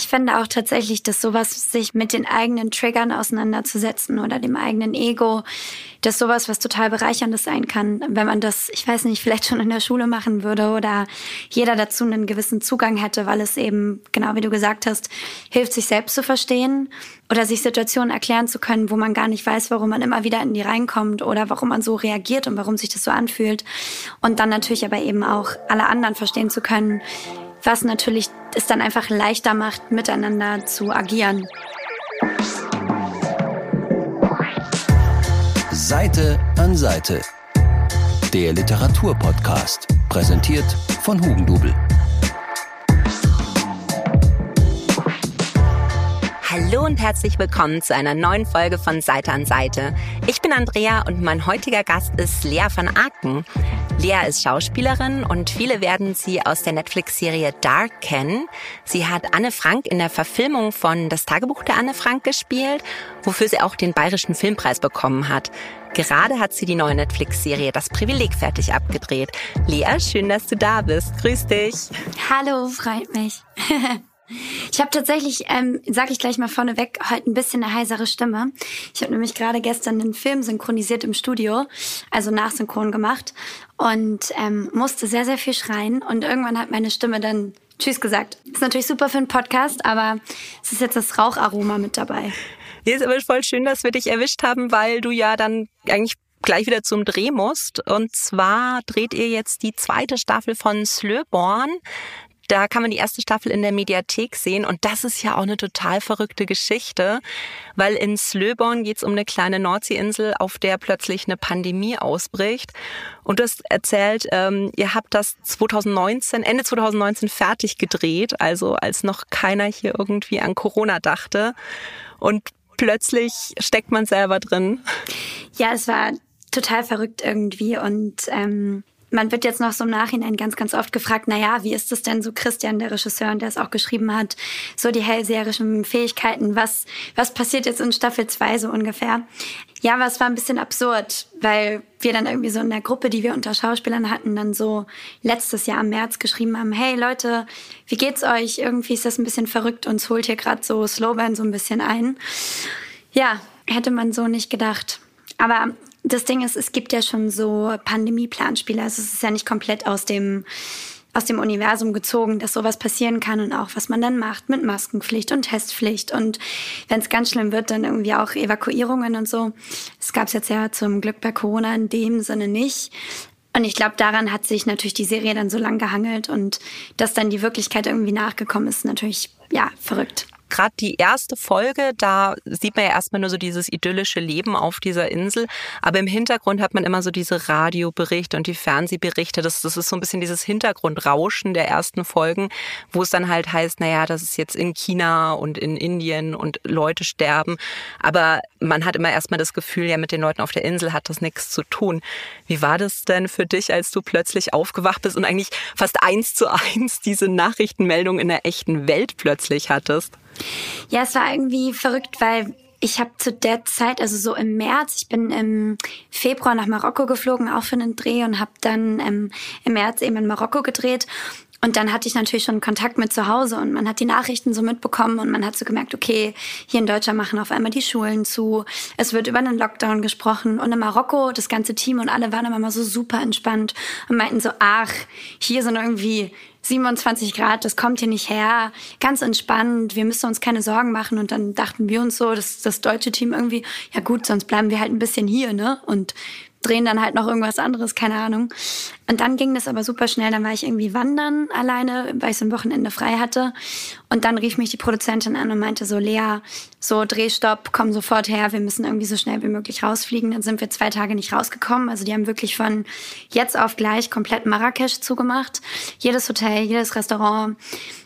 Ich finde auch tatsächlich, dass sowas, sich mit den eigenen Triggern auseinanderzusetzen oder dem eigenen Ego, dass sowas was total bereicherndes sein kann, wenn man das, ich weiß nicht, vielleicht schon in der Schule machen würde oder jeder dazu einen gewissen Zugang hätte, weil es eben, genau wie du gesagt hast, hilft, sich selbst zu verstehen oder sich Situationen erklären zu können, wo man gar nicht weiß, warum man immer wieder in die reinkommt oder warum man so reagiert und warum sich das so anfühlt. Und dann natürlich aber eben auch alle anderen verstehen zu können, was natürlich es dann einfach leichter macht, miteinander zu agieren. Seite an Seite. Der Literaturpodcast, präsentiert von Hugendubel. Hallo und herzlich willkommen zu einer neuen Folge von Seite an Seite. Ich bin Andrea und mein heutiger Gast ist Lea van Aken. Lea ist Schauspielerin und viele werden sie aus der Netflix-Serie Dark kennen. Sie hat Anne Frank in der Verfilmung von Das Tagebuch der Anne Frank gespielt, wofür sie auch den Bayerischen Filmpreis bekommen hat. Gerade hat sie die neue Netflix-Serie Das Privileg fertig abgedreht. Lea, schön, dass du da bist. Grüß dich. Hallo, freut mich. Ich habe tatsächlich, ähm, sage ich gleich mal vorneweg, heute ein bisschen eine heisere Stimme. Ich habe nämlich gerade gestern einen Film synchronisiert im Studio, also nachsynchron gemacht und ähm, musste sehr, sehr viel schreien. Und irgendwann hat meine Stimme dann Tschüss gesagt. Ist natürlich super für einen Podcast, aber es ist jetzt das Raucharoma mit dabei. Hier ist aber voll schön, dass wir dich erwischt haben, weil du ja dann eigentlich gleich wieder zum Dreh musst. Und zwar dreht ihr jetzt die zweite Staffel von Slöborn. Da kann man die erste Staffel in der Mediathek sehen und das ist ja auch eine total verrückte Geschichte, weil in Slöborn geht es um eine kleine Nordseeinsel, auf der plötzlich eine Pandemie ausbricht. Und du hast erzählt, ähm, ihr habt das 2019, Ende 2019 fertig gedreht, also als noch keiner hier irgendwie an Corona dachte. Und plötzlich steckt man selber drin. Ja, es war total verrückt irgendwie und ähm, man wird jetzt noch so im Nachhinein ganz, ganz oft gefragt, na ja, wie ist es denn so Christian, der Regisseur, und der es auch geschrieben hat, so die hellseherischen Fähigkeiten, was, was passiert jetzt in Staffel 2 so ungefähr? Ja, aber es war ein bisschen absurd, weil wir dann irgendwie so in der Gruppe, die wir unter Schauspielern hatten, dann so letztes Jahr im März geschrieben haben, hey Leute, wie geht's euch? Irgendwie ist das ein bisschen verrückt, uns holt hier gerade so Slowburn so ein bisschen ein. Ja, hätte man so nicht gedacht. Aber das Ding ist, es gibt ja schon so Pandemie-Planspiele. Also es ist ja nicht komplett aus dem aus dem Universum gezogen, dass sowas passieren kann und auch was man dann macht mit Maskenpflicht und Testpflicht und wenn es ganz schlimm wird, dann irgendwie auch Evakuierungen und so. Es gab es jetzt ja zum Glück bei Corona in dem Sinne nicht. Und ich glaube, daran hat sich natürlich die Serie dann so lang gehangelt und dass dann die Wirklichkeit irgendwie nachgekommen ist, natürlich ja verrückt gerade die erste Folge, da sieht man ja erstmal nur so dieses idyllische Leben auf dieser Insel. Aber im Hintergrund hat man immer so diese Radioberichte und die Fernsehberichte. Das, das ist so ein bisschen dieses Hintergrundrauschen der ersten Folgen, wo es dann halt heißt, naja, das ist jetzt in China und in Indien und Leute sterben. Aber man hat immer erstmal das Gefühl, ja, mit den Leuten auf der Insel hat das nichts zu tun. Wie war das denn für dich, als du plötzlich aufgewacht bist und eigentlich fast eins zu eins diese Nachrichtenmeldung in der echten Welt plötzlich hattest? Ja, es war irgendwie verrückt, weil ich habe zu der Zeit, also so im März, ich bin im Februar nach Marokko geflogen, auch für einen Dreh und habe dann ähm, im März eben in Marokko gedreht. Und dann hatte ich natürlich schon Kontakt mit zu Hause und man hat die Nachrichten so mitbekommen und man hat so gemerkt, okay, hier in Deutschland machen auf einmal die Schulen zu. Es wird über einen Lockdown gesprochen und in Marokko, das ganze Team und alle waren immer mal so super entspannt und meinten so, ach, hier sind irgendwie 27 Grad, das kommt hier nicht her, ganz entspannt, wir müssen uns keine Sorgen machen. Und dann dachten wir uns so, dass das deutsche Team irgendwie, ja gut, sonst bleiben wir halt ein bisschen hier, ne? Und drehen dann halt noch irgendwas anderes, keine Ahnung. Und dann ging das aber super schnell. Dann war ich irgendwie wandern alleine, weil ich so ein Wochenende frei hatte. Und dann rief mich die Produzentin an und meinte so, Lea, so Drehstopp, komm sofort her, wir müssen irgendwie so schnell wie möglich rausfliegen. Dann sind wir zwei Tage nicht rausgekommen. Also die haben wirklich von jetzt auf gleich komplett Marrakesch zugemacht. Jedes Hotel, jedes Restaurant.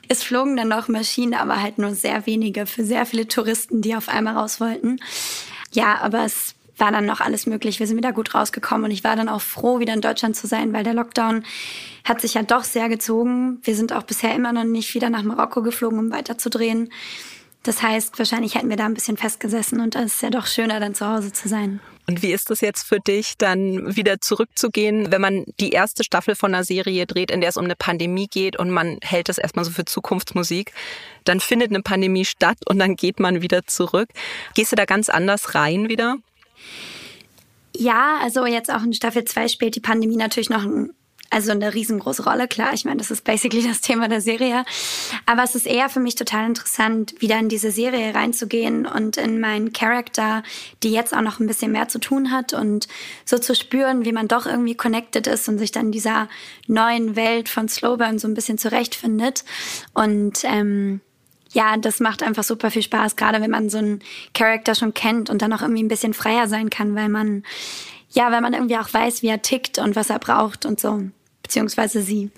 Es flogen dann noch Maschinen, aber halt nur sehr wenige für sehr viele Touristen, die auf einmal raus wollten. Ja, aber es war dann noch alles möglich. Wir sind wieder gut rausgekommen und ich war dann auch froh, wieder in Deutschland zu sein, weil der Lockdown hat sich ja doch sehr gezogen. Wir sind auch bisher immer noch nicht wieder nach Marokko geflogen, um weiterzudrehen. Das heißt, wahrscheinlich hätten wir da ein bisschen festgesessen und es ist ja doch schöner, dann zu Hause zu sein. Und wie ist das jetzt für dich, dann wieder zurückzugehen, wenn man die erste Staffel von einer Serie dreht, in der es um eine Pandemie geht und man hält das erstmal so für Zukunftsmusik, dann findet eine Pandemie statt und dann geht man wieder zurück. Gehst du da ganz anders rein wieder? Ja, also jetzt auch in Staffel 2 spielt die Pandemie natürlich noch ein also eine riesengroße Rolle, klar. Ich meine, das ist basically das Thema der Serie. Aber es ist eher für mich total interessant, wieder in diese Serie reinzugehen und in meinen Charakter, die jetzt auch noch ein bisschen mehr zu tun hat und so zu spüren, wie man doch irgendwie connected ist und sich dann dieser neuen Welt von Slowburn so ein bisschen zurechtfindet. Und ähm, ja, das macht einfach super viel Spaß, gerade wenn man so einen Charakter schon kennt und dann auch irgendwie ein bisschen freier sein kann, weil man ja, weil man irgendwie auch weiß, wie er tickt und was er braucht und so beziehungsweise sie.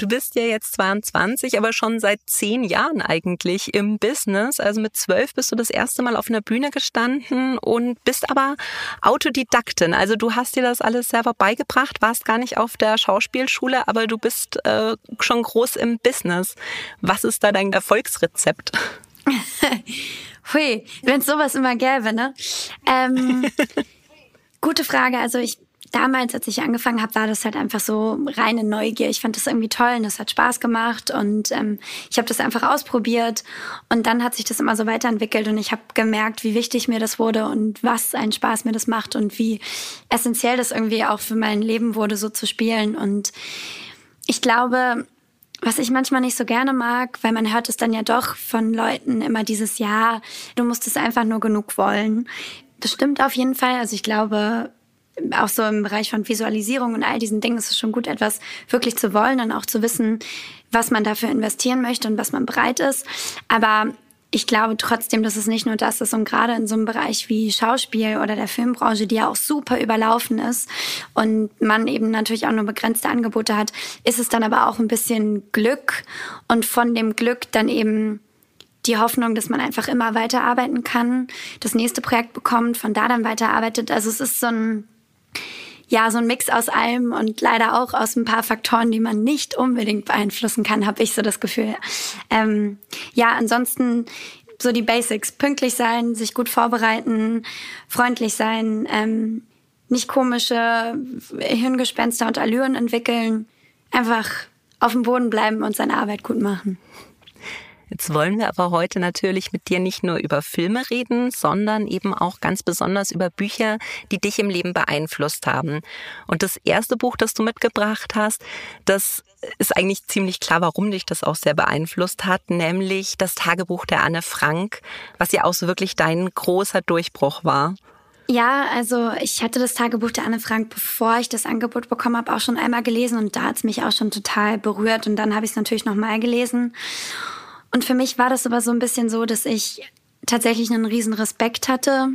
Du bist ja jetzt 22, aber schon seit zehn Jahren eigentlich im Business. Also mit zwölf bist du das erste Mal auf einer Bühne gestanden und bist aber Autodidaktin. Also du hast dir das alles selber beigebracht, warst gar nicht auf der Schauspielschule, aber du bist äh, schon groß im Business. Was ist da dein Erfolgsrezept? Hui, wenn es sowas immer gäbe, ne? Ähm, gute Frage. Also ich damals, als ich angefangen habe, war das halt einfach so reine Neugier. Ich fand das irgendwie toll und das hat Spaß gemacht und ähm, ich habe das einfach ausprobiert und dann hat sich das immer so weiterentwickelt und ich habe gemerkt, wie wichtig mir das wurde und was einen Spaß mir das macht und wie essentiell das irgendwie auch für mein Leben wurde, so zu spielen und ich glaube, was ich manchmal nicht so gerne mag, weil man hört es dann ja doch von Leuten immer dieses Ja, du musst es einfach nur genug wollen. Das stimmt auf jeden Fall. Also ich glaube, auch so im Bereich von Visualisierung und all diesen Dingen ist es schon gut, etwas wirklich zu wollen und auch zu wissen, was man dafür investieren möchte und was man bereit ist. Aber ich glaube trotzdem, dass es nicht nur das ist und gerade in so einem Bereich wie Schauspiel oder der Filmbranche, die ja auch super überlaufen ist und man eben natürlich auch nur begrenzte Angebote hat, ist es dann aber auch ein bisschen Glück und von dem Glück dann eben die Hoffnung, dass man einfach immer weiterarbeiten kann, das nächste Projekt bekommt, von da dann weiterarbeitet. Also es ist so ein ja, so ein Mix aus allem und leider auch aus ein paar Faktoren, die man nicht unbedingt beeinflussen kann, habe ich so das Gefühl. Ähm, ja, ansonsten so die Basics. Pünktlich sein, sich gut vorbereiten, freundlich sein, ähm, nicht komische Hirngespenster und Allüren entwickeln. Einfach auf dem Boden bleiben und seine Arbeit gut machen. Jetzt wollen wir aber heute natürlich mit dir nicht nur über Filme reden, sondern eben auch ganz besonders über Bücher, die dich im Leben beeinflusst haben. Und das erste Buch, das du mitgebracht hast, das ist eigentlich ziemlich klar, warum dich das auch sehr beeinflusst hat, nämlich das Tagebuch der Anne Frank, was ja auch so wirklich dein großer Durchbruch war. Ja, also ich hatte das Tagebuch der Anne Frank, bevor ich das Angebot bekommen habe, auch schon einmal gelesen und da hat es mich auch schon total berührt und dann habe ich es natürlich nochmal gelesen. Und für mich war das aber so ein bisschen so, dass ich tatsächlich einen riesen Respekt hatte,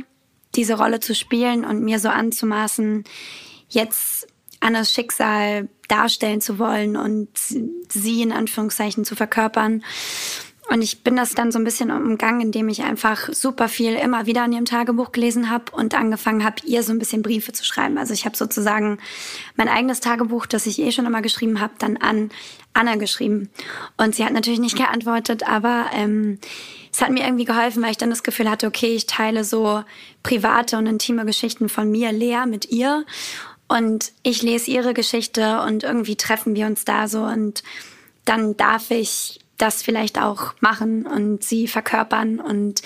diese Rolle zu spielen und mir so anzumaßen, jetzt Annas Schicksal darstellen zu wollen und sie in Anführungszeichen zu verkörpern. Und ich bin das dann so ein bisschen umgangen, indem ich einfach super viel immer wieder an ihrem Tagebuch gelesen habe und angefangen habe, ihr so ein bisschen Briefe zu schreiben. Also ich habe sozusagen mein eigenes Tagebuch, das ich eh schon immer geschrieben habe, dann an Anna geschrieben. Und sie hat natürlich nicht geantwortet, aber ähm, es hat mir irgendwie geholfen, weil ich dann das Gefühl hatte, okay, ich teile so private und intime Geschichten von mir, Lea, mit ihr. Und ich lese ihre Geschichte und irgendwie treffen wir uns da so und dann darf ich das vielleicht auch machen und sie verkörpern. Und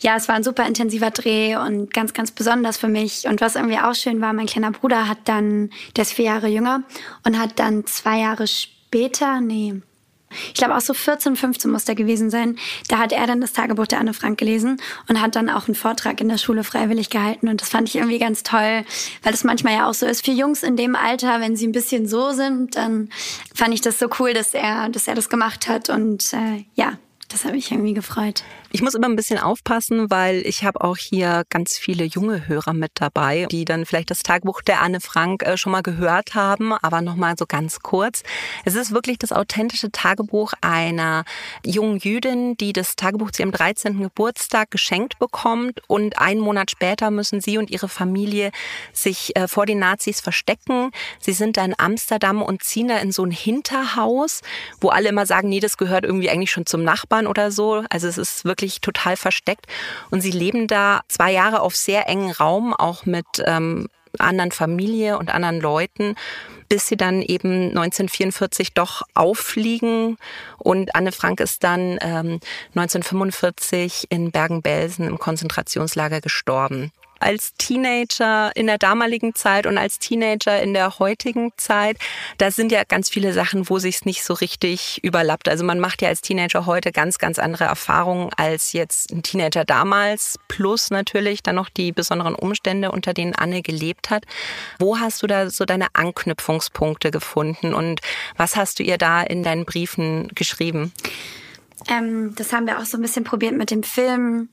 ja, es war ein super intensiver Dreh und ganz, ganz besonders für mich. Und was irgendwie auch schön war, mein kleiner Bruder hat dann, der ist vier Jahre jünger und hat dann zwei Jahre später, nee, ich glaube auch so 14, 15 muss der gewesen sein. Da hat er dann das Tagebuch der Anne Frank gelesen und hat dann auch einen Vortrag in der Schule freiwillig gehalten. Und das fand ich irgendwie ganz toll, weil das manchmal ja auch so ist für Jungs in dem Alter, wenn sie ein bisschen so sind, dann fand ich das so cool, dass er, dass er das gemacht hat. Und äh, ja, das habe ich irgendwie gefreut. Ich muss immer ein bisschen aufpassen, weil ich habe auch hier ganz viele junge Hörer mit dabei, die dann vielleicht das Tagebuch der Anne Frank äh, schon mal gehört haben, aber noch mal so ganz kurz. Es ist wirklich das authentische Tagebuch einer jungen Jüdin, die das Tagebuch zu ihrem 13. Geburtstag geschenkt bekommt und einen Monat später müssen sie und ihre Familie sich äh, vor den Nazis verstecken. Sie sind da in Amsterdam und ziehen da in so ein Hinterhaus, wo alle immer sagen, nee, das gehört irgendwie eigentlich schon zum Nachbarn oder so. Also es ist wirklich wirklich total versteckt. Und sie leben da zwei Jahre auf sehr engen Raum, auch mit ähm, anderen Familie und anderen Leuten, bis sie dann eben 1944 doch auffliegen. Und Anne Frank ist dann ähm, 1945 in Bergen-Belsen im Konzentrationslager gestorben als Teenager in der damaligen Zeit und als Teenager in der heutigen Zeit, da sind ja ganz viele Sachen, wo sich's nicht so richtig überlappt. Also man macht ja als Teenager heute ganz, ganz andere Erfahrungen als jetzt ein Teenager damals, plus natürlich dann noch die besonderen Umstände, unter denen Anne gelebt hat. Wo hast du da so deine Anknüpfungspunkte gefunden und was hast du ihr da in deinen Briefen geschrieben? Ähm, das haben wir auch so ein bisschen probiert mit dem Film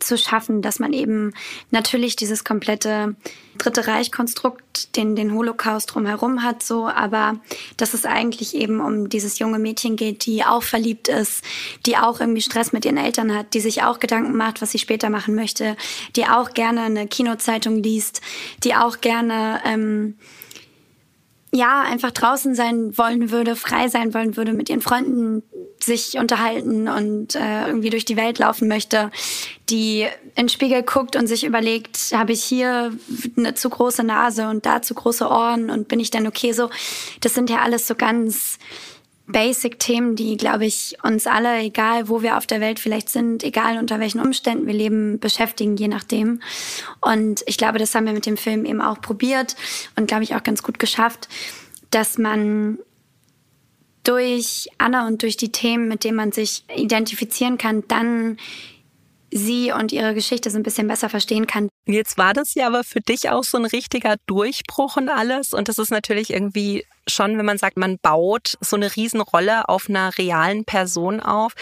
zu schaffen, dass man eben natürlich dieses komplette Dritte Reich-Konstrukt, den, den Holocaust drumherum hat, so, aber dass es eigentlich eben um dieses junge Mädchen geht, die auch verliebt ist, die auch irgendwie Stress mit ihren Eltern hat, die sich auch Gedanken macht, was sie später machen möchte, die auch gerne eine Kinozeitung liest, die auch gerne ähm, ja, einfach draußen sein wollen würde, frei sein wollen würde, mit ihren Freunden sich unterhalten und äh, irgendwie durch die Welt laufen möchte, die in den Spiegel guckt und sich überlegt, habe ich hier eine zu große Nase und da zu große Ohren und bin ich dann okay so? Das sind ja alles so ganz Basic-Themen, die, glaube ich, uns alle, egal wo wir auf der Welt vielleicht sind, egal unter welchen Umständen wir leben, beschäftigen, je nachdem. Und ich glaube, das haben wir mit dem Film eben auch probiert und, glaube ich, auch ganz gut geschafft, dass man durch Anna und durch die Themen, mit denen man sich identifizieren kann, dann sie und ihre Geschichte so ein bisschen besser verstehen kann. Jetzt war das ja aber für dich auch so ein richtiger Durchbruch und alles. Und das ist natürlich irgendwie schon, wenn man sagt, man baut so eine Riesenrolle auf einer realen Person auf.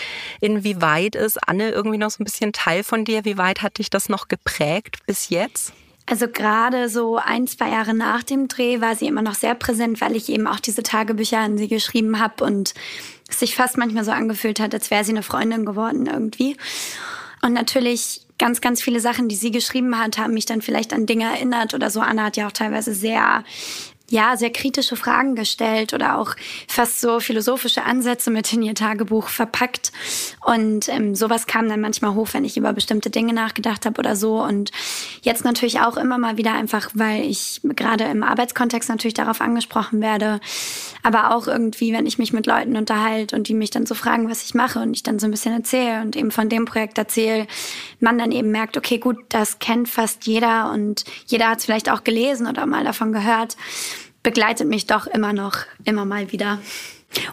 Inwieweit ist Anne irgendwie noch so ein bisschen Teil von dir? Wie weit hat dich das noch geprägt bis jetzt? Also gerade so ein, zwei Jahre nach dem Dreh war sie immer noch sehr präsent, weil ich eben auch diese Tagebücher an sie geschrieben habe und es sich fast manchmal so angefühlt hat, als wäre sie eine Freundin geworden irgendwie. Und natürlich ganz, ganz viele Sachen, die sie geschrieben hat, haben mich dann vielleicht an Dinge erinnert oder so. Anna hat ja auch teilweise sehr ja, sehr kritische Fragen gestellt oder auch fast so philosophische Ansätze mit in ihr Tagebuch verpackt. Und ähm, sowas kam dann manchmal hoch, wenn ich über bestimmte Dinge nachgedacht habe oder so. Und jetzt natürlich auch immer mal wieder einfach, weil ich gerade im Arbeitskontext natürlich darauf angesprochen werde. Aber auch irgendwie, wenn ich mich mit Leuten unterhalte und die mich dann so fragen, was ich mache und ich dann so ein bisschen erzähle und eben von dem Projekt erzähle, man dann eben merkt, okay, gut, das kennt fast jeder und jeder hat es vielleicht auch gelesen oder mal davon gehört begleitet mich doch immer noch, immer mal wieder.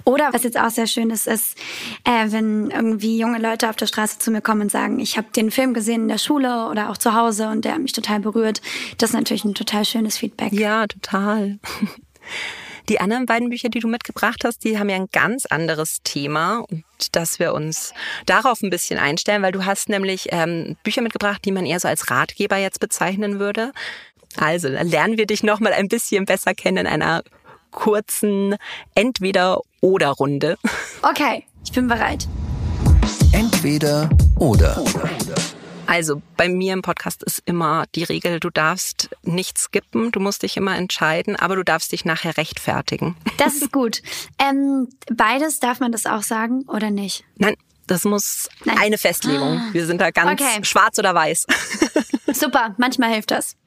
Oder was jetzt auch sehr schön ist, ist, äh, wenn irgendwie junge Leute auf der Straße zu mir kommen und sagen, ich habe den Film gesehen in der Schule oder auch zu Hause und der hat mich total berührt. Das ist natürlich ein total schönes Feedback. Ja, total. Die anderen beiden Bücher, die du mitgebracht hast, die haben ja ein ganz anderes Thema und dass wir uns darauf ein bisschen einstellen, weil du hast nämlich ähm, Bücher mitgebracht, die man eher so als Ratgeber jetzt bezeichnen würde. Also, dann lernen wir dich noch mal ein bisschen besser kennen in einer kurzen Entweder-Oder-Runde. Okay, ich bin bereit. Entweder oder. Also bei mir im Podcast ist immer die Regel, du darfst nicht skippen, du musst dich immer entscheiden, aber du darfst dich nachher rechtfertigen. Das ist gut. ähm, beides darf man das auch sagen oder nicht? Nein, das muss Nein. eine Festlegung. Wir sind da ganz okay. schwarz oder weiß. Super, manchmal hilft das.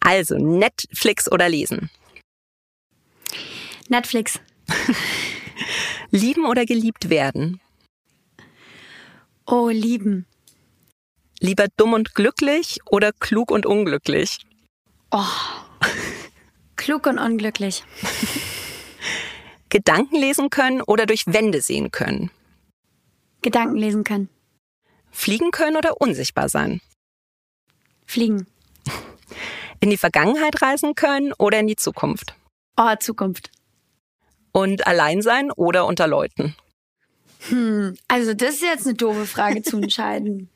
Also, Netflix oder lesen? Netflix. lieben oder geliebt werden? Oh, lieben. Lieber dumm und glücklich oder klug und unglücklich? Oh. klug und unglücklich. Gedanken lesen können oder durch Wände sehen können? Gedanken lesen können. Fliegen können oder unsichtbar sein? Fliegen. In die Vergangenheit reisen können oder in die Zukunft? Oh, Zukunft. Und allein sein oder unter Leuten? Hm, also das ist jetzt eine doofe Frage zu entscheiden.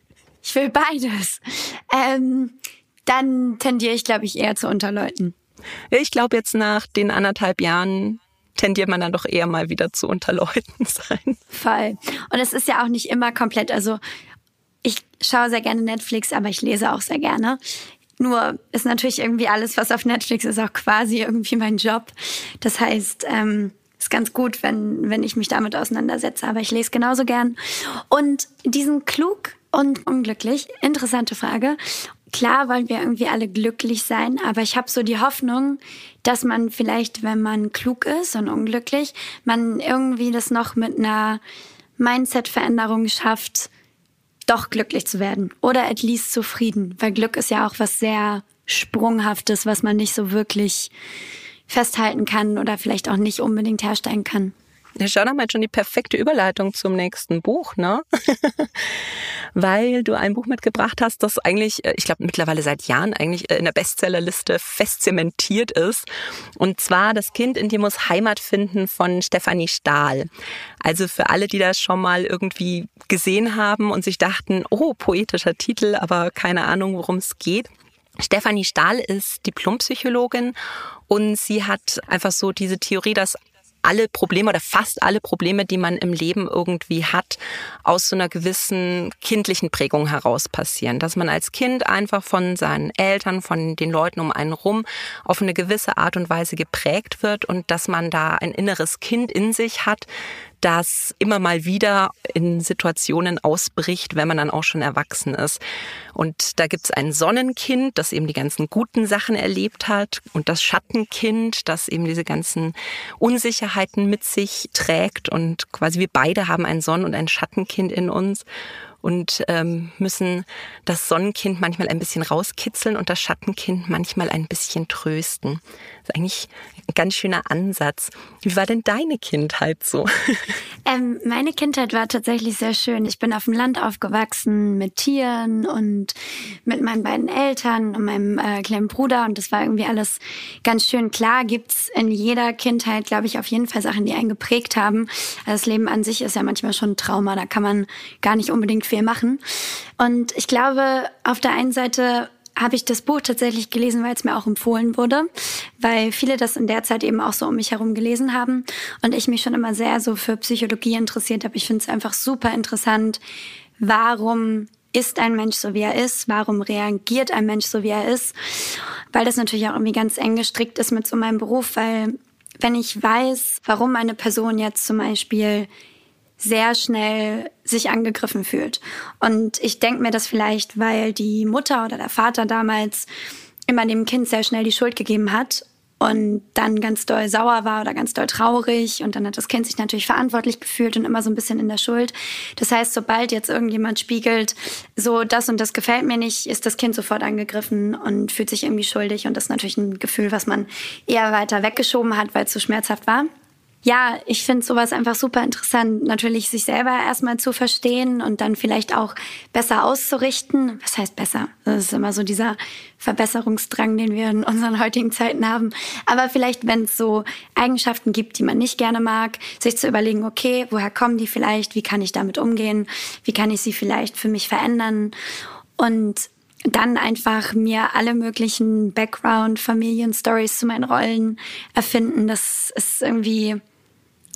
Ich will beides. Ähm, dann tendiere ich, glaube ich, eher zu Unterleuten. Ich glaube, jetzt nach den anderthalb Jahren tendiert man dann doch eher mal wieder zu Unterleuten sein. Voll. Und es ist ja auch nicht immer komplett, also ich schaue sehr gerne Netflix, aber ich lese auch sehr gerne. Nur ist natürlich irgendwie alles, was auf Netflix ist, auch quasi irgendwie mein Job. Das heißt, ähm, ist ganz gut, wenn, wenn ich mich damit auseinandersetze. Aber ich lese genauso gern. Und diesen klug und unglücklich, interessante Frage. Klar wollen wir irgendwie alle glücklich sein, aber ich habe so die Hoffnung, dass man vielleicht, wenn man klug ist und unglücklich, man irgendwie das noch mit einer Mindset-Veränderung schafft, doch glücklich zu werden oder at least zufrieden, weil Glück ist ja auch was sehr Sprunghaftes, was man nicht so wirklich festhalten kann oder vielleicht auch nicht unbedingt herstellen kann. Ja, schau doch mal schon die perfekte Überleitung zum nächsten Buch, ne? Weil du ein Buch mitgebracht hast, das eigentlich, äh, ich glaube, mittlerweile seit Jahren eigentlich äh, in der Bestsellerliste fest zementiert ist. Und zwar Das Kind in dir muss Heimat finden von Stefanie Stahl. Also für alle, die das schon mal irgendwie gesehen haben und sich dachten, oh, poetischer Titel, aber keine Ahnung, worum es geht. Stefanie Stahl ist Diplompsychologin und sie hat einfach so diese Theorie, dass alle Probleme oder fast alle Probleme, die man im Leben irgendwie hat, aus so einer gewissen kindlichen Prägung heraus passieren. Dass man als Kind einfach von seinen Eltern, von den Leuten um einen rum auf eine gewisse Art und Weise geprägt wird und dass man da ein inneres Kind in sich hat, das immer mal wieder in Situationen ausbricht, wenn man dann auch schon erwachsen ist. Und da gibt's ein Sonnenkind, das eben die ganzen guten Sachen erlebt hat und das Schattenkind, das eben diese ganzen Unsicherheiten mit sich trägt. Und quasi wir beide haben ein Sonnen- und ein Schattenkind in uns und ähm, müssen das Sonnenkind manchmal ein bisschen rauskitzeln und das Schattenkind manchmal ein bisschen trösten. Das ist eigentlich ein ganz schöner Ansatz. Wie war denn deine Kindheit so? Ähm, meine Kindheit war tatsächlich sehr schön. Ich bin auf dem Land aufgewachsen mit Tieren und mit meinen beiden Eltern und meinem äh, kleinen Bruder und das war irgendwie alles ganz schön. Klar gibt's in jeder Kindheit, glaube ich, auf jeden Fall Sachen, die einen geprägt haben. Also das Leben an sich ist ja manchmal schon ein Trauma, da kann man gar nicht unbedingt viel machen. Und ich glaube, auf der einen Seite habe ich das Buch tatsächlich gelesen, weil es mir auch empfohlen wurde, weil viele das in der Zeit eben auch so um mich herum gelesen haben und ich mich schon immer sehr so für Psychologie interessiert habe. Ich finde es einfach super interessant, warum ist ein Mensch so, wie er ist? Warum reagiert ein Mensch so, wie er ist? Weil das natürlich auch irgendwie ganz eng gestrickt ist mit so meinem Beruf, weil wenn ich weiß, warum eine Person jetzt zum Beispiel sehr schnell sich angegriffen fühlt. Und ich denke mir das vielleicht, weil die Mutter oder der Vater damals immer dem Kind sehr schnell die Schuld gegeben hat und dann ganz doll sauer war oder ganz doll traurig und dann hat das Kind sich natürlich verantwortlich gefühlt und immer so ein bisschen in der Schuld. Das heißt, sobald jetzt irgendjemand spiegelt, so das und das gefällt mir nicht, ist das Kind sofort angegriffen und fühlt sich irgendwie schuldig und das ist natürlich ein Gefühl, was man eher weiter weggeschoben hat, weil es so schmerzhaft war ja, ich finde sowas einfach super interessant. Natürlich sich selber erstmal zu verstehen und dann vielleicht auch besser auszurichten. Was heißt besser? Das ist immer so dieser Verbesserungsdrang, den wir in unseren heutigen Zeiten haben. Aber vielleicht, wenn es so Eigenschaften gibt, die man nicht gerne mag, sich zu überlegen, okay, woher kommen die vielleicht? Wie kann ich damit umgehen? Wie kann ich sie vielleicht für mich verändern? Und dann einfach mir alle möglichen Background, Familien-Stories zu meinen Rollen erfinden. Das ist irgendwie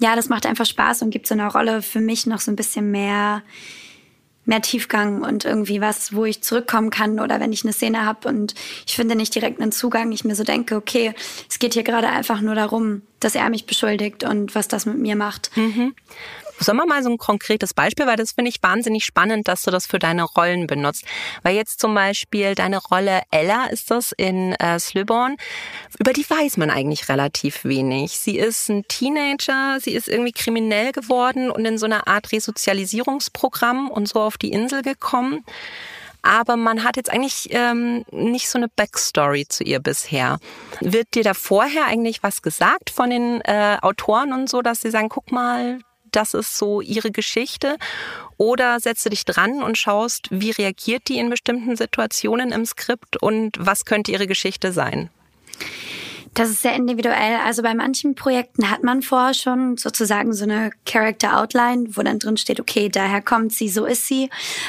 ja, das macht einfach Spaß und gibt so einer Rolle für mich noch so ein bisschen mehr mehr Tiefgang und irgendwie was, wo ich zurückkommen kann oder wenn ich eine Szene habe und ich finde nicht direkt einen Zugang, ich mir so denke, okay, es geht hier gerade einfach nur darum, dass er mich beschuldigt und was das mit mir macht. Mhm. Sollen wir mal so ein konkretes Beispiel, weil das finde ich wahnsinnig spannend, dass du das für deine Rollen benutzt. Weil jetzt zum Beispiel deine Rolle Ella ist das in äh, Slöborn, über die weiß man eigentlich relativ wenig. Sie ist ein Teenager, sie ist irgendwie kriminell geworden und in so einer Art Resozialisierungsprogramm und so auf die Insel gekommen aber man hat jetzt eigentlich ähm, nicht so eine Backstory zu ihr bisher. Wird dir da vorher eigentlich was gesagt von den äh, Autoren und so, dass sie sagen, guck mal, das ist so ihre Geschichte? Oder setzt du dich dran und schaust, wie reagiert die in bestimmten Situationen im Skript und was könnte ihre Geschichte sein? Das ist sehr individuell. Also bei manchen Projekten hat man vorher schon sozusagen so eine Character Outline, wo dann drin steht, okay, daher kommt sie, so ist sie.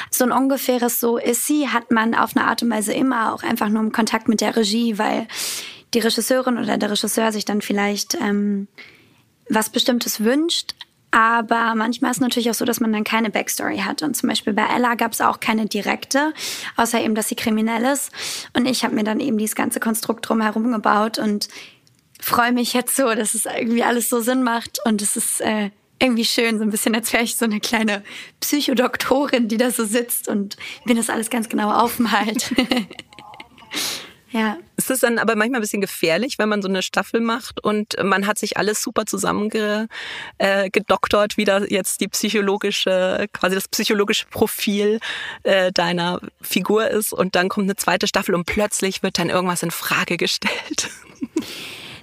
So ein ungefähres So ist sie hat man auf eine Art und Weise immer auch einfach nur im Kontakt mit der Regie, weil die Regisseurin oder der Regisseur sich dann vielleicht ähm, was Bestimmtes wünscht, aber manchmal ist es natürlich auch so, dass man dann keine Backstory hat. Und zum Beispiel bei Ella gab es auch keine direkte, außer eben, dass sie kriminell ist. Und ich habe mir dann eben dieses ganze Konstrukt drumherum gebaut und freue mich jetzt so, dass es irgendwie alles so Sinn macht und es ist äh, irgendwie schön, so ein bisschen, als wäre ich so eine kleine Psychodoktorin, die da so sitzt und mir das alles ganz genau aufmalt. ja. Ist das dann aber manchmal ein bisschen gefährlich, wenn man so eine Staffel macht und man hat sich alles super zusammengedoktert, äh, wie da jetzt die psychologische, quasi das psychologische Profil äh, deiner Figur ist und dann kommt eine zweite Staffel und plötzlich wird dann irgendwas in Frage gestellt?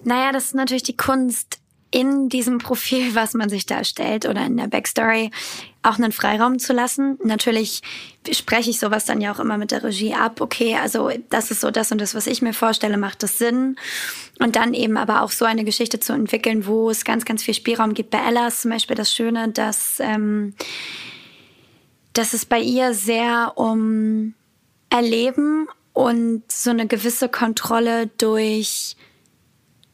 Naja, das ist natürlich die Kunst in diesem Profil, was man sich da erstellt oder in der Backstory, auch einen Freiraum zu lassen. Natürlich spreche ich sowas dann ja auch immer mit der Regie ab. Okay, also das ist so das und das, was ich mir vorstelle, macht das Sinn. Und dann eben aber auch so eine Geschichte zu entwickeln, wo es ganz, ganz viel Spielraum gibt. Bei Ella ist zum Beispiel das Schöne, dass, ähm, dass es bei ihr sehr um Erleben und so eine gewisse Kontrolle durch,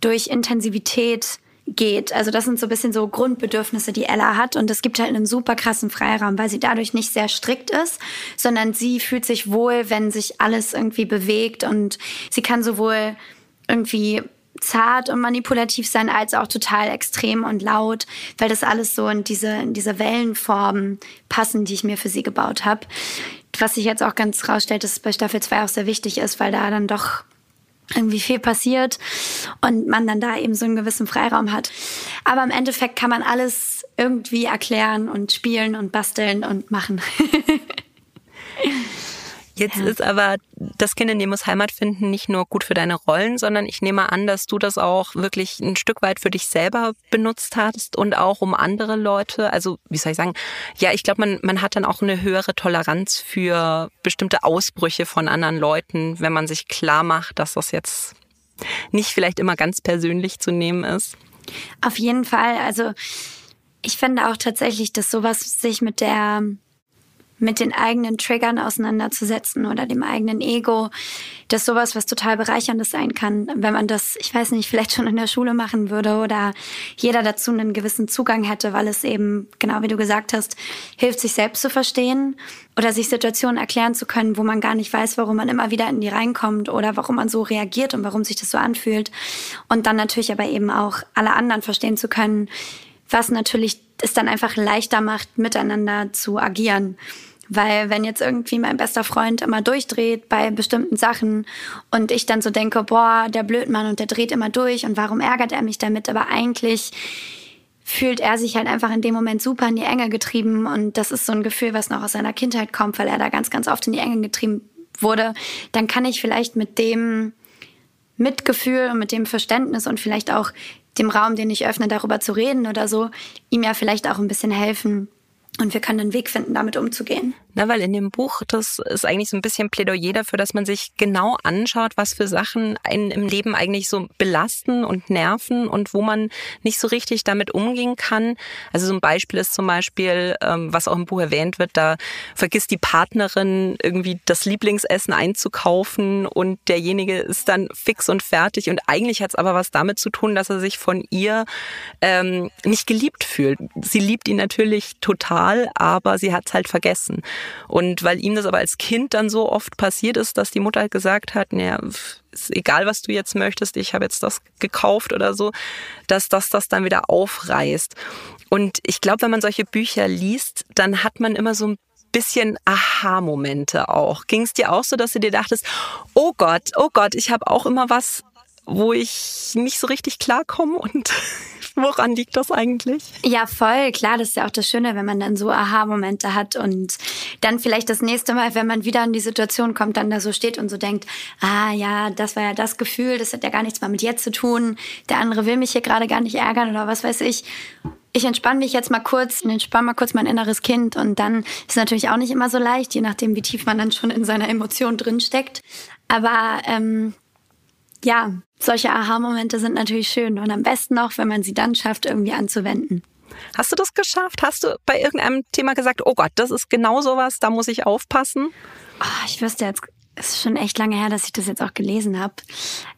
durch Intensivität geht. Also das sind so ein bisschen so Grundbedürfnisse, die Ella hat. Und es gibt halt einen super krassen Freiraum, weil sie dadurch nicht sehr strikt ist, sondern sie fühlt sich wohl, wenn sich alles irgendwie bewegt. Und sie kann sowohl irgendwie zart und manipulativ sein, als auch total extrem und laut, weil das alles so in diese, in diese Wellenformen passen, die ich mir für sie gebaut habe. Was sich jetzt auch ganz rausstellt, dass es bei Staffel 2 auch sehr wichtig ist, weil da dann doch irgendwie viel passiert und man dann da eben so einen gewissen Freiraum hat. Aber im Endeffekt kann man alles irgendwie erklären und spielen und basteln und machen. Jetzt ja. ist aber das Kind in dir muss Heimat finden nicht nur gut für deine Rollen, sondern ich nehme an, dass du das auch wirklich ein Stück weit für dich selber benutzt hast und auch um andere Leute. Also, wie soll ich sagen? Ja, ich glaube, man, man hat dann auch eine höhere Toleranz für bestimmte Ausbrüche von anderen Leuten, wenn man sich klar macht, dass das jetzt nicht vielleicht immer ganz persönlich zu nehmen ist. Auf jeden Fall. Also, ich finde auch tatsächlich, dass sowas sich mit der mit den eigenen Triggern auseinanderzusetzen oder dem eigenen Ego. Das ist sowas, was total bereicherndes sein kann, wenn man das, ich weiß nicht, vielleicht schon in der Schule machen würde oder jeder dazu einen gewissen Zugang hätte, weil es eben, genau wie du gesagt hast, hilft, sich selbst zu verstehen oder sich Situationen erklären zu können, wo man gar nicht weiß, warum man immer wieder in die reinkommt oder warum man so reagiert und warum sich das so anfühlt. Und dann natürlich aber eben auch alle anderen verstehen zu können, was natürlich es dann einfach leichter macht, miteinander zu agieren. Weil wenn jetzt irgendwie mein bester Freund immer durchdreht bei bestimmten Sachen und ich dann so denke, boah, der Blödmann und der dreht immer durch und warum ärgert er mich damit? Aber eigentlich fühlt er sich halt einfach in dem Moment super in die Enge getrieben und das ist so ein Gefühl, was noch aus seiner Kindheit kommt, weil er da ganz, ganz oft in die Enge getrieben wurde. Dann kann ich vielleicht mit dem Mitgefühl und mit dem Verständnis und vielleicht auch dem Raum, den ich öffne, darüber zu reden oder so, ihm ja vielleicht auch ein bisschen helfen, und wir können einen Weg finden, damit umzugehen. Na, weil in dem Buch, das ist eigentlich so ein bisschen Plädoyer dafür, dass man sich genau anschaut, was für Sachen einen im Leben eigentlich so belasten und nerven und wo man nicht so richtig damit umgehen kann. Also so ein Beispiel ist zum Beispiel, ähm, was auch im Buch erwähnt wird, da vergisst die Partnerin irgendwie das Lieblingsessen einzukaufen und derjenige ist dann fix und fertig. Und eigentlich hat es aber was damit zu tun, dass er sich von ihr ähm, nicht geliebt fühlt. Sie liebt ihn natürlich total aber sie hat es halt vergessen. Und weil ihm das aber als Kind dann so oft passiert ist, dass die Mutter halt gesagt hat, naja, ist egal, was du jetzt möchtest, ich habe jetzt das gekauft oder so, dass das das dann wieder aufreißt. Und ich glaube, wenn man solche Bücher liest, dann hat man immer so ein bisschen Aha-Momente auch. Ging es dir auch so, dass du dir dachtest, oh Gott, oh Gott, ich habe auch immer was, wo ich nicht so richtig klarkomme und Woran liegt das eigentlich? Ja, voll. Klar, das ist ja auch das Schöne, wenn man dann so Aha-Momente hat und dann vielleicht das nächste Mal, wenn man wieder in die Situation kommt, dann da so steht und so denkt, ah ja, das war ja das Gefühl, das hat ja gar nichts mal mit jetzt zu tun. Der andere will mich hier gerade gar nicht ärgern oder was weiß ich ich entspanne mich jetzt mal kurz und entspanne mal kurz mein inneres Kind. Und dann ist natürlich auch nicht immer so leicht, je nachdem, wie tief man dann schon in seiner Emotion drinsteckt. Aber ähm, ja, solche Aha-Momente sind natürlich schön und am besten noch, wenn man sie dann schafft, irgendwie anzuwenden. Hast du das geschafft? Hast du bei irgendeinem Thema gesagt, oh Gott, das ist genau sowas, da muss ich aufpassen? Oh, ich wüsste jetzt, es ist schon echt lange her, dass ich das jetzt auch gelesen habe.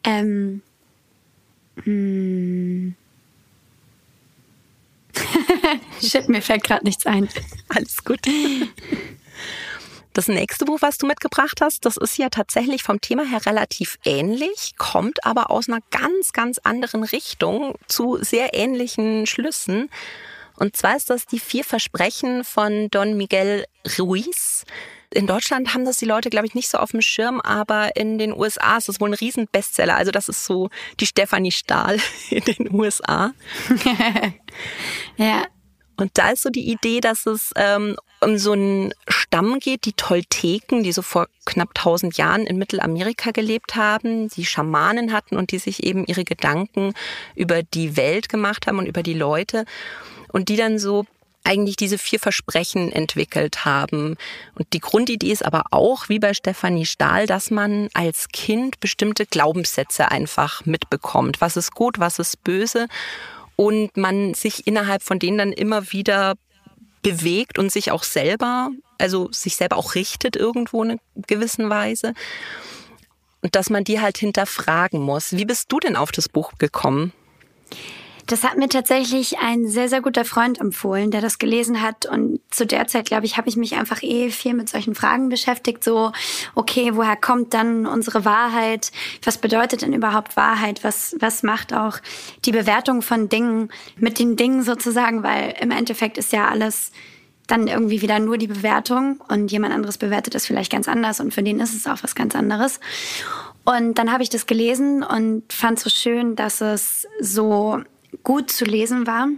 Ähm, hm. Shit, mir fällt gerade nichts ein. Alles gut. Das nächste Buch, was du mitgebracht hast, das ist ja tatsächlich vom Thema her relativ ähnlich, kommt aber aus einer ganz, ganz anderen Richtung zu sehr ähnlichen Schlüssen. Und zwar ist das die vier Versprechen von Don Miguel Ruiz. In Deutschland haben das die Leute, glaube ich, nicht so auf dem Schirm, aber in den USA ist es wohl ein Riesenbestseller. Also das ist so die Stefanie Stahl in den USA. ja. Und da ist so die Idee, dass es ähm, um so einen Stamm geht, die Tolteken, die so vor knapp 1000 Jahren in Mittelamerika gelebt haben, die Schamanen hatten und die sich eben ihre Gedanken über die Welt gemacht haben und über die Leute und die dann so eigentlich diese vier Versprechen entwickelt haben. Und die Grundidee ist aber auch, wie bei Stefanie Stahl, dass man als Kind bestimmte Glaubenssätze einfach mitbekommt. Was ist gut, was ist böse? Und man sich innerhalb von denen dann immer wieder bewegt und sich auch selber, also sich selber auch richtet irgendwo in einer gewissen Weise. Und dass man die halt hinterfragen muss. Wie bist du denn auf das Buch gekommen? Das hat mir tatsächlich ein sehr, sehr guter Freund empfohlen, der das gelesen hat. Und zu der Zeit, glaube ich, habe ich mich einfach eh viel mit solchen Fragen beschäftigt. So, okay, woher kommt dann unsere Wahrheit? Was bedeutet denn überhaupt Wahrheit? Was, was macht auch die Bewertung von Dingen mit den Dingen sozusagen? Weil im Endeffekt ist ja alles dann irgendwie wieder nur die Bewertung und jemand anderes bewertet es vielleicht ganz anders und für den ist es auch was ganz anderes. Und dann habe ich das gelesen und fand so schön, dass es so gut zu lesen war.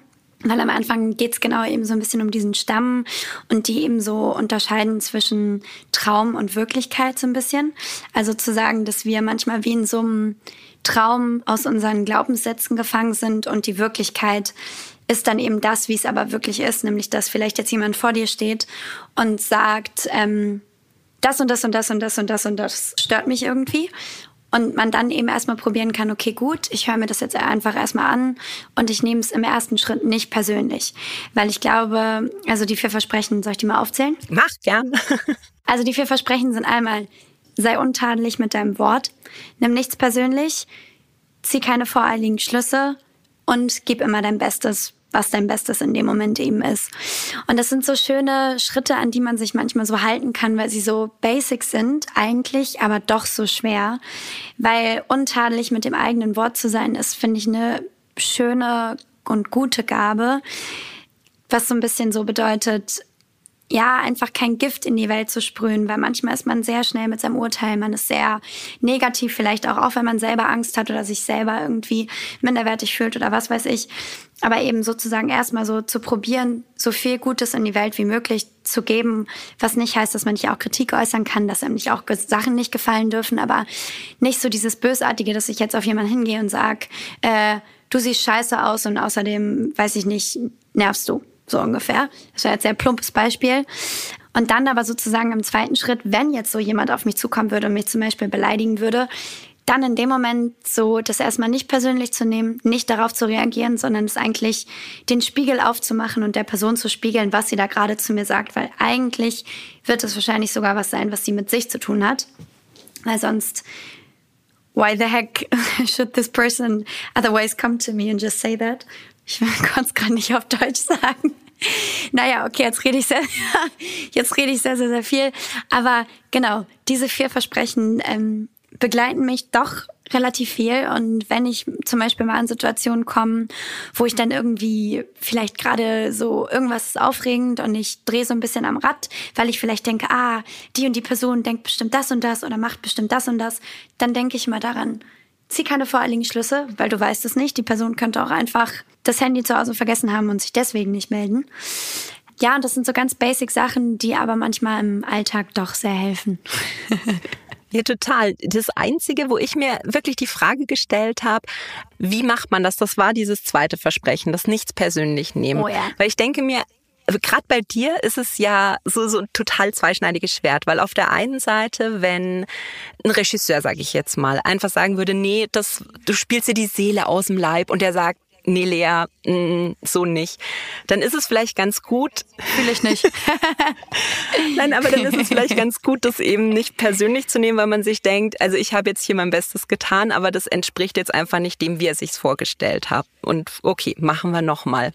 Weil am Anfang geht es genau eben so ein bisschen um diesen Stamm und die eben so unterscheiden zwischen Traum und Wirklichkeit so ein bisschen. Also zu sagen, dass wir manchmal wie in so einem Traum aus unseren Glaubenssätzen gefangen sind und die Wirklichkeit ist dann eben das, wie es aber wirklich ist, nämlich dass vielleicht jetzt jemand vor dir steht und sagt, ähm, das und das und das und das und das und das stört mich irgendwie. Und man dann eben erstmal probieren kann, okay, gut, ich höre mir das jetzt einfach erstmal an und ich nehme es im ersten Schritt nicht persönlich. Weil ich glaube, also die vier Versprechen, soll ich die mal aufzählen? Mach gern. also die vier Versprechen sind einmal, sei untadelig mit deinem Wort, nimm nichts persönlich, zieh keine voreiligen Schlüsse und gib immer dein Bestes was dein Bestes in dem Moment eben ist. Und das sind so schöne Schritte, an die man sich manchmal so halten kann, weil sie so basic sind eigentlich, aber doch so schwer. Weil untadelig mit dem eigenen Wort zu sein, ist, finde ich, eine schöne und gute Gabe. Was so ein bisschen so bedeutet, ja, einfach kein Gift in die Welt zu sprühen, weil manchmal ist man sehr schnell mit seinem Urteil, man ist sehr negativ vielleicht auch, auch wenn man selber Angst hat oder sich selber irgendwie minderwertig fühlt oder was weiß ich. Aber eben sozusagen erstmal so zu probieren, so viel Gutes in die Welt wie möglich zu geben, was nicht heißt, dass man nicht auch Kritik äußern kann, dass einem nicht auch Sachen nicht gefallen dürfen, aber nicht so dieses Bösartige, dass ich jetzt auf jemanden hingehe und sag, äh, du siehst scheiße aus und außerdem, weiß ich nicht, nervst du so ungefähr. Das war jetzt ein sehr plumpes Beispiel. Und dann aber sozusagen im zweiten Schritt, wenn jetzt so jemand auf mich zukommen würde und mich zum Beispiel beleidigen würde, dann in dem Moment so das erstmal nicht persönlich zu nehmen, nicht darauf zu reagieren, sondern es eigentlich den Spiegel aufzumachen und der Person zu spiegeln, was sie da gerade zu mir sagt, weil eigentlich wird es wahrscheinlich sogar was sein, was sie mit sich zu tun hat. Weil sonst, why the heck should this person otherwise come to me and just say that? Ich konnte es gerade nicht auf Deutsch sagen. Naja, okay, jetzt rede ich sehr, jetzt rede ich sehr, sehr, sehr viel. Aber genau, diese vier Versprechen ähm, begleiten mich doch relativ viel. Und wenn ich zum Beispiel mal in Situationen komme, wo ich dann irgendwie vielleicht gerade so irgendwas ist aufregend und ich drehe so ein bisschen am Rad, weil ich vielleicht denke, ah, die und die Person denkt bestimmt das und das oder macht bestimmt das und das, dann denke ich mal daran, zieh keine voreiligen Schlüsse, weil du weißt es nicht. Die Person könnte auch einfach das Handy zu Hause vergessen haben und sich deswegen nicht melden. Ja, und das sind so ganz basic Sachen, die aber manchmal im Alltag doch sehr helfen. Ja, total. Das Einzige, wo ich mir wirklich die Frage gestellt habe, wie macht man das? Das war dieses zweite Versprechen, das nichts persönlich nehmen. Oh ja. Weil ich denke mir, gerade bei dir ist es ja so so ein total zweischneidiges Schwert, weil auf der einen Seite, wenn ein Regisseur, sage ich jetzt mal, einfach sagen würde, nee, das du spielst dir die Seele aus dem Leib und der sagt, nee, Lea, mm, so nicht. Dann ist es vielleicht ganz gut. Fühle ich nicht. Nein, aber dann ist es vielleicht ganz gut, das eben nicht persönlich zu nehmen, weil man sich denkt, also ich habe jetzt hier mein Bestes getan, aber das entspricht jetzt einfach nicht dem, wie er sich's vorgestellt hat. Und okay, machen wir nochmal.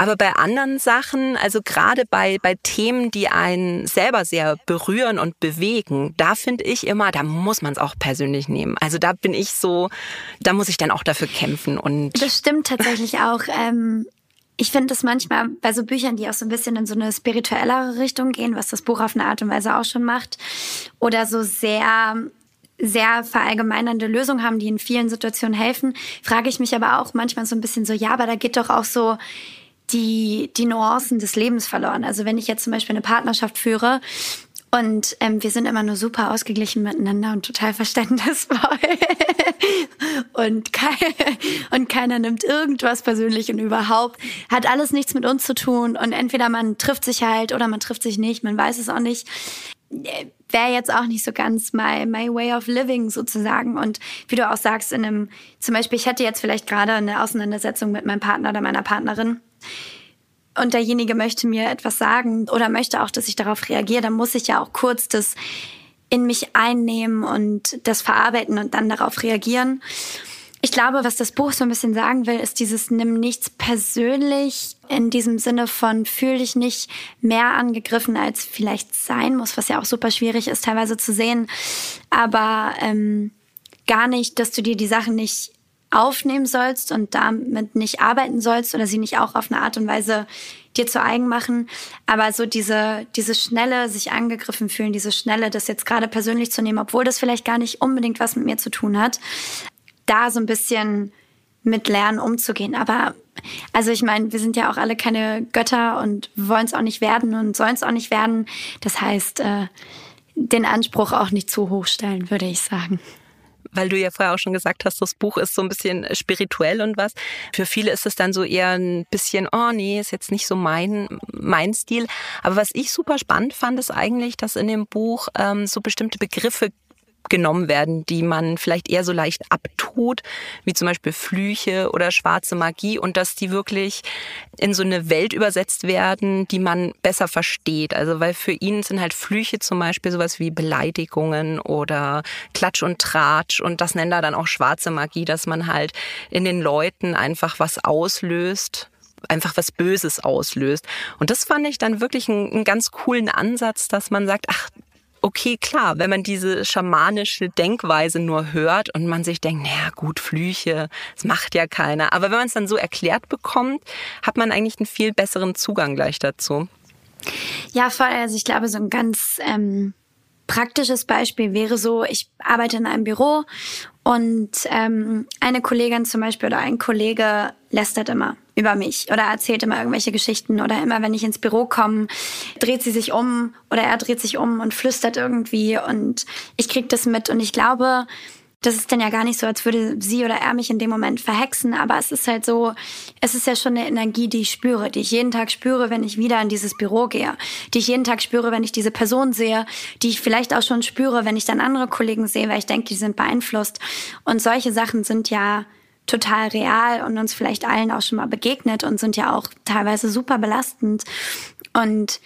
Aber bei anderen Sachen, also gerade bei, bei Themen, die einen selber sehr berühren und bewegen, da finde ich immer, da muss man es auch persönlich nehmen. Also da bin ich so, da muss ich dann auch dafür kämpfen. Und das stimmt tatsächlich auch. Ähm ich finde es manchmal bei so Büchern, die auch so ein bisschen in so eine spirituellere Richtung gehen, was das Buch auf eine Art und Weise auch schon macht, oder so sehr sehr verallgemeinernde Lösungen haben, die in vielen Situationen helfen, frage ich mich aber auch manchmal so ein bisschen so, ja, aber da geht doch auch so die, die Nuancen des Lebens verloren. Also wenn ich jetzt zum Beispiel eine Partnerschaft führe und ähm, wir sind immer nur super ausgeglichen miteinander und total verständnisvoll. und, kein, und keiner nimmt irgendwas persönlich und überhaupt hat alles nichts mit uns zu tun. Und entweder man trifft sich halt oder man trifft sich nicht, man weiß es auch nicht wäre jetzt auch nicht so ganz my, my way of living sozusagen. Und wie du auch sagst, in einem, zum Beispiel, ich hätte jetzt vielleicht gerade eine Auseinandersetzung mit meinem Partner oder meiner Partnerin und derjenige möchte mir etwas sagen oder möchte auch, dass ich darauf reagiere, dann muss ich ja auch kurz das in mich einnehmen und das verarbeiten und dann darauf reagieren. Ich glaube, was das Buch so ein bisschen sagen will, ist dieses Nimm nichts persönlich in diesem Sinne von fühl dich nicht mehr angegriffen, als vielleicht sein muss, was ja auch super schwierig ist, teilweise zu sehen. Aber ähm, gar nicht, dass du dir die Sachen nicht aufnehmen sollst und damit nicht arbeiten sollst oder sie nicht auch auf eine Art und Weise dir zu eigen machen. Aber so diese, diese schnelle, sich angegriffen fühlen, diese schnelle, das jetzt gerade persönlich zu nehmen, obwohl das vielleicht gar nicht unbedingt was mit mir zu tun hat, da so ein bisschen mit lernen umzugehen. Aber also ich meine, wir sind ja auch alle keine Götter und wollen es auch nicht werden und sollen es auch nicht werden. Das heißt, äh, den Anspruch auch nicht zu hoch stellen, würde ich sagen weil du ja vorher auch schon gesagt hast, das Buch ist so ein bisschen spirituell und was. Für viele ist es dann so eher ein bisschen, oh nee, ist jetzt nicht so mein, mein Stil. Aber was ich super spannend fand, ist eigentlich, dass in dem Buch ähm, so bestimmte Begriffe genommen werden, die man vielleicht eher so leicht abtut, wie zum Beispiel Flüche oder schwarze Magie und dass die wirklich in so eine Welt übersetzt werden, die man besser versteht. Also weil für ihn sind halt Flüche zum Beispiel sowas wie Beleidigungen oder Klatsch und Tratsch und das nennt er dann auch schwarze Magie, dass man halt in den Leuten einfach was auslöst, einfach was Böses auslöst. Und das fand ich dann wirklich einen, einen ganz coolen Ansatz, dass man sagt, ach, okay, klar, wenn man diese schamanische Denkweise nur hört und man sich denkt, naja, gut, Flüche, das macht ja keiner. Aber wenn man es dann so erklärt bekommt, hat man eigentlich einen viel besseren Zugang gleich dazu. Ja, voll. Also ich glaube, so ein ganz ähm, praktisches Beispiel wäre so, ich arbeite in einem Büro und ähm, eine Kollegin zum Beispiel oder ein Kollege lästert immer über mich oder erzählt immer irgendwelche Geschichten oder immer, wenn ich ins Büro komme, dreht sie sich um oder er dreht sich um und flüstert irgendwie und ich krieg das mit und ich glaube, das ist dann ja gar nicht so, als würde sie oder er mich in dem Moment verhexen, aber es ist halt so, es ist ja schon eine Energie, die ich spüre, die ich jeden Tag spüre, wenn ich wieder in dieses Büro gehe, die ich jeden Tag spüre, wenn ich diese Person sehe, die ich vielleicht auch schon spüre, wenn ich dann andere Kollegen sehe, weil ich denke, die sind beeinflusst. Und solche Sachen sind ja total real und uns vielleicht allen auch schon mal begegnet und sind ja auch teilweise super belastend. Und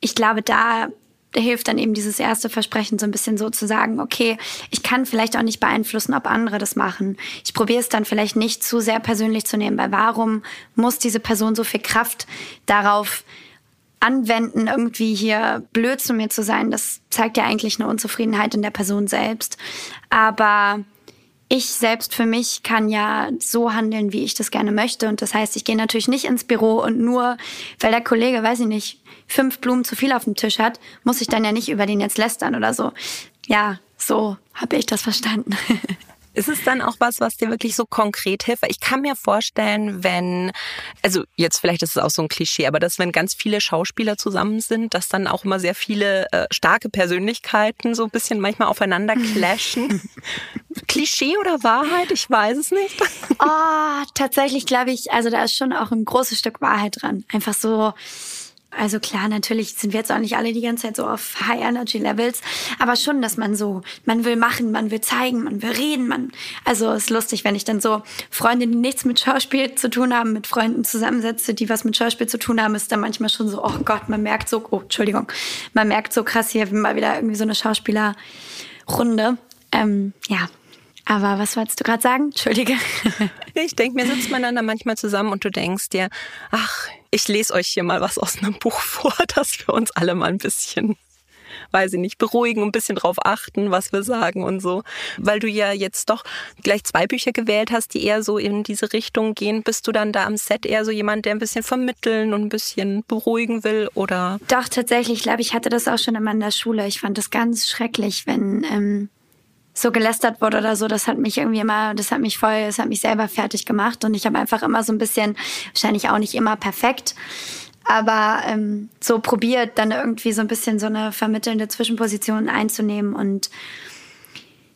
ich glaube, da hilft dann eben dieses erste Versprechen so ein bisschen so zu sagen, okay, ich kann vielleicht auch nicht beeinflussen, ob andere das machen. Ich probiere es dann vielleicht nicht zu sehr persönlich zu nehmen, weil warum muss diese Person so viel Kraft darauf anwenden, irgendwie hier blöd zu mir zu sein? Das zeigt ja eigentlich eine Unzufriedenheit in der Person selbst. Aber ich selbst für mich kann ja so handeln, wie ich das gerne möchte. Und das heißt, ich gehe natürlich nicht ins Büro und nur, weil der Kollege, weiß ich nicht, fünf Blumen zu viel auf dem Tisch hat, muss ich dann ja nicht über den jetzt lästern oder so. Ja, so habe ich das verstanden. Ist es dann auch was, was dir wirklich so konkret hilft? Ich kann mir vorstellen, wenn, also jetzt vielleicht ist es auch so ein Klischee, aber dass wenn ganz viele Schauspieler zusammen sind, dass dann auch immer sehr viele äh, starke Persönlichkeiten so ein bisschen manchmal aufeinander clashen. Klischee oder Wahrheit? Ich weiß es nicht. oh, tatsächlich glaube ich, also da ist schon auch ein großes Stück Wahrheit dran. Einfach so, also klar, natürlich sind wir jetzt auch nicht alle die ganze Zeit so auf High Energy Levels, aber schon, dass man so, man will machen, man will zeigen, man will reden, man, also ist lustig, wenn ich dann so Freunde, die nichts mit Schauspiel zu tun haben, mit Freunden zusammensetze, die was mit Schauspiel zu tun haben, ist dann manchmal schon so, oh Gott, man merkt so, oh, Entschuldigung, man merkt so krass hier mal wieder irgendwie so eine Schauspielerrunde. Ähm, ja, Aber was wolltest du gerade sagen? Entschuldige. Ich denke, mir sitzt man dann da manchmal zusammen und du denkst dir, ach, ich lese euch hier mal was aus einem Buch vor, dass wir uns alle mal ein bisschen weiß ich nicht, beruhigen, ein bisschen drauf achten, was wir sagen und so. Weil du ja jetzt doch gleich zwei Bücher gewählt hast, die eher so in diese Richtung gehen. Bist du dann da am Set eher so jemand, der ein bisschen vermitteln und ein bisschen beruhigen will oder? Doch, tatsächlich. Ich glaube, ich hatte das auch schon immer in der Schule. Ich fand das ganz schrecklich, wenn ähm, so gelästert wurde oder so, das hat mich irgendwie immer, das hat mich voll, das hat mich selber fertig gemacht. Und ich habe einfach immer so ein bisschen, wahrscheinlich auch nicht immer perfekt, aber ähm, so probiert dann irgendwie so ein bisschen so eine vermittelnde Zwischenposition einzunehmen. Und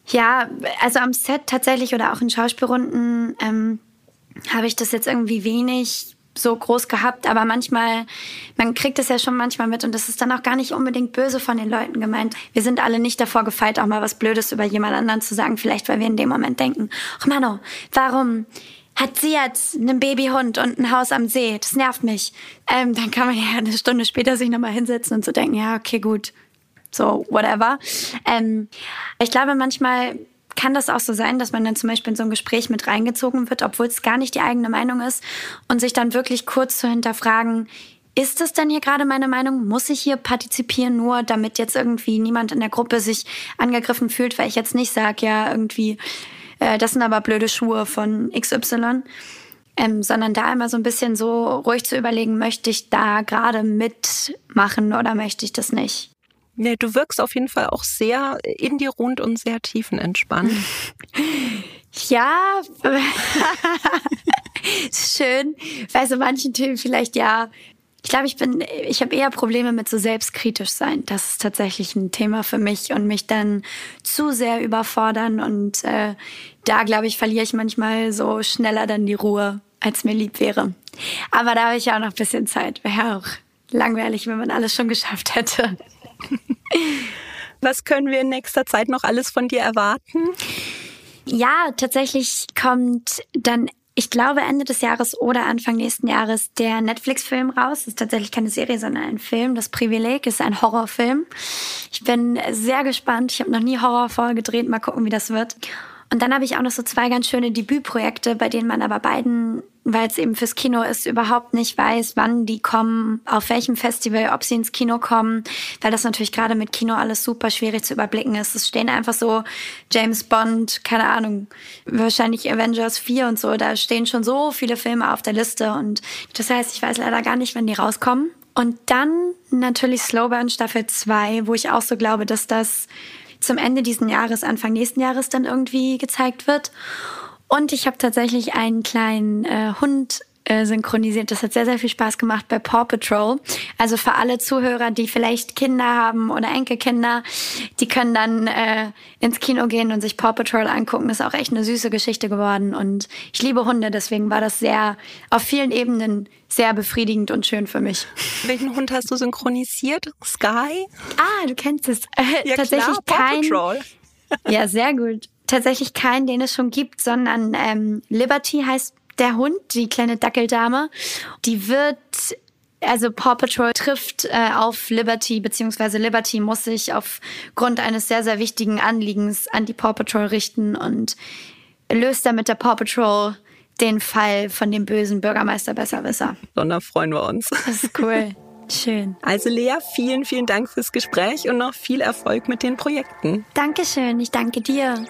ja, also am Set tatsächlich oder auch in Schauspielrunden ähm, habe ich das jetzt irgendwie wenig so groß gehabt, aber manchmal, man kriegt es ja schon manchmal mit und das ist dann auch gar nicht unbedingt böse von den Leuten gemeint. Wir sind alle nicht davor gefeit, auch mal was Blödes über jemand anderen zu sagen, vielleicht weil wir in dem Moment denken, ach Mano, warum hat sie jetzt einen Babyhund und ein Haus am See? Das nervt mich. Ähm, dann kann man ja eine Stunde später sich nochmal hinsetzen und so denken, ja, okay, gut, so, whatever. Ähm, ich glaube, manchmal kann das auch so sein, dass man dann zum Beispiel in so ein Gespräch mit reingezogen wird, obwohl es gar nicht die eigene Meinung ist und sich dann wirklich kurz zu hinterfragen, ist das denn hier gerade meine Meinung? Muss ich hier partizipieren, nur damit jetzt irgendwie niemand in der Gruppe sich angegriffen fühlt, weil ich jetzt nicht sage, ja, irgendwie, äh, das sind aber blöde Schuhe von XY. Ähm, sondern da immer so ein bisschen so ruhig zu überlegen, möchte ich da gerade mitmachen oder möchte ich das nicht? Nee, du wirkst auf jeden Fall auch sehr in dir rund und sehr tiefenentspannt. ja, schön. Bei so manchen Themen vielleicht ja. Ich glaube, ich bin, ich habe eher Probleme mit so selbstkritisch sein. Das ist tatsächlich ein Thema für mich und mich dann zu sehr überfordern. Und äh, da, glaube ich, verliere ich manchmal so schneller dann die Ruhe, als mir lieb wäre. Aber da habe ich ja auch noch ein bisschen Zeit. Wäre ja auch langweilig, wenn man alles schon geschafft hätte. Was können wir in nächster Zeit noch alles von dir erwarten? Ja, tatsächlich kommt dann, ich glaube, Ende des Jahres oder Anfang nächsten Jahres der Netflix-Film raus. Das ist tatsächlich keine Serie, sondern ein Film. Das Privileg ist ein Horrorfilm. Ich bin sehr gespannt. Ich habe noch nie Horror vorgedreht. Mal gucken, wie das wird. Und dann habe ich auch noch so zwei ganz schöne Debütprojekte, bei denen man aber beiden, weil es eben fürs Kino ist, überhaupt nicht weiß, wann die kommen, auf welchem Festival, ob sie ins Kino kommen, weil das natürlich gerade mit Kino alles super schwierig zu überblicken ist. Es stehen einfach so James Bond, keine Ahnung, wahrscheinlich Avengers 4 und so, da stehen schon so viele Filme auf der Liste und das heißt, ich weiß leider gar nicht, wann die rauskommen. Und dann natürlich Slowburn Staffel 2, wo ich auch so glaube, dass das zum Ende diesen Jahres, Anfang nächsten Jahres dann irgendwie gezeigt wird. Und ich habe tatsächlich einen kleinen äh, Hund äh, synchronisiert. Das hat sehr, sehr viel Spaß gemacht bei Paw Patrol. Also für alle Zuhörer, die vielleicht Kinder haben oder Enkelkinder, die können dann äh, ins Kino gehen und sich Paw Patrol angucken. Das ist auch echt eine süße Geschichte geworden. Und ich liebe Hunde, deswegen war das sehr auf vielen Ebenen sehr befriedigend und schön für mich. Welchen Hund hast du synchronisiert? Sky? Ah, du kennst es. Äh, ja, tatsächlich klar, kein. Paw Patrol. ja, sehr gut. Tatsächlich keinen, den es schon gibt, sondern ähm, Liberty heißt der Hund, die kleine Dackeldame, die wird also Paw Patrol trifft äh, auf Liberty, beziehungsweise Liberty muss sich aufgrund eines sehr, sehr wichtigen Anliegens an die Paw Patrol richten und löst damit der Paw Patrol den Fall von dem bösen Bürgermeister Besserwisser. Und da freuen wir uns. Das ist cool. Schön. Also Lea, vielen, vielen Dank fürs Gespräch und noch viel Erfolg mit den Projekten. Dankeschön, ich danke dir.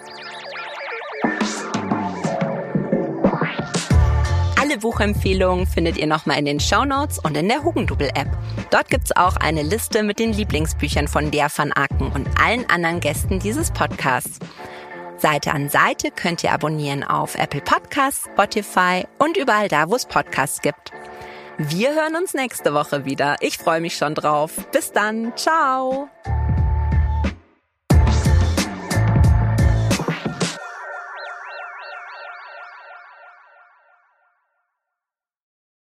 Alle Buchempfehlungen findet ihr nochmal in den Shownotes und in der Hugendubel-App. Dort gibt's auch eine Liste mit den Lieblingsbüchern von der van Aken und allen anderen Gästen dieses Podcasts. Seite an Seite könnt ihr abonnieren auf Apple Podcasts, Spotify und überall da, wo es Podcasts gibt. Wir hören uns nächste Woche wieder. Ich freue mich schon drauf. Bis dann. Ciao.